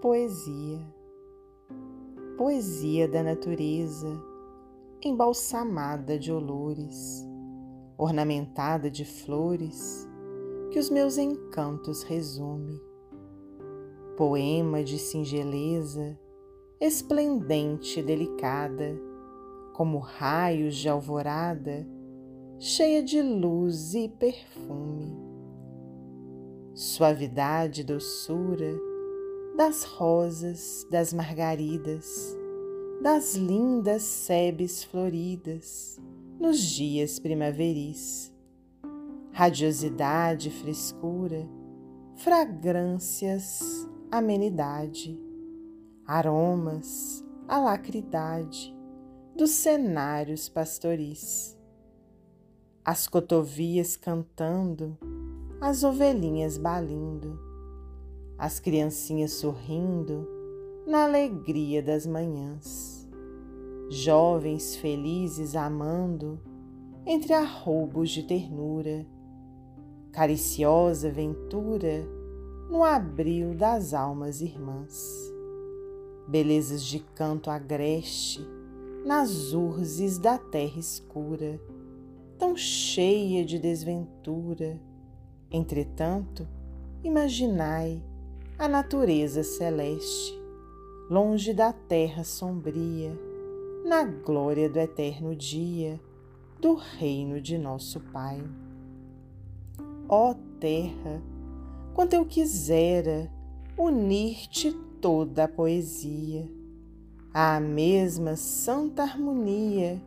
Poesia. Poesia da natureza, embalsamada de olores, ornamentada de flores, que os meus encantos resume. Poema de singeleza, esplendente e delicada, como raios de alvorada, cheia de luz e perfume. Suavidade e doçura, das rosas, das margaridas, das lindas sebes floridas nos dias primaveris. Radiosidade, frescura, fragrâncias, amenidade, aromas, alacridade dos cenários pastoris. As cotovias cantando, as ovelhinhas balindo as criancinhas sorrindo na alegria das manhãs, jovens felizes amando entre arroubos de ternura, cariciosa ventura no abril das almas irmãs, belezas de canto agreste nas urzes da terra escura, tão cheia de desventura. Entretanto, imaginai a natureza celeste, longe da terra sombria, na glória do eterno dia, do reino de nosso Pai. Ó terra, quanto eu quisera unir-te toda a poesia, à mesma santa harmonia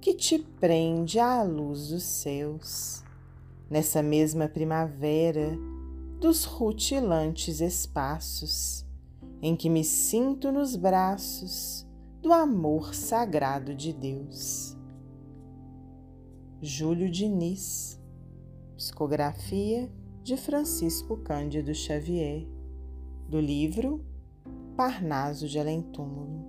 que te prende à luz dos céus, nessa mesma primavera dos rutilantes espaços em que me sinto nos braços do amor sagrado de Deus. Júlio Diniz, psicografia de Francisco Cândido Xavier, do livro Parnaso de Além Túmulo.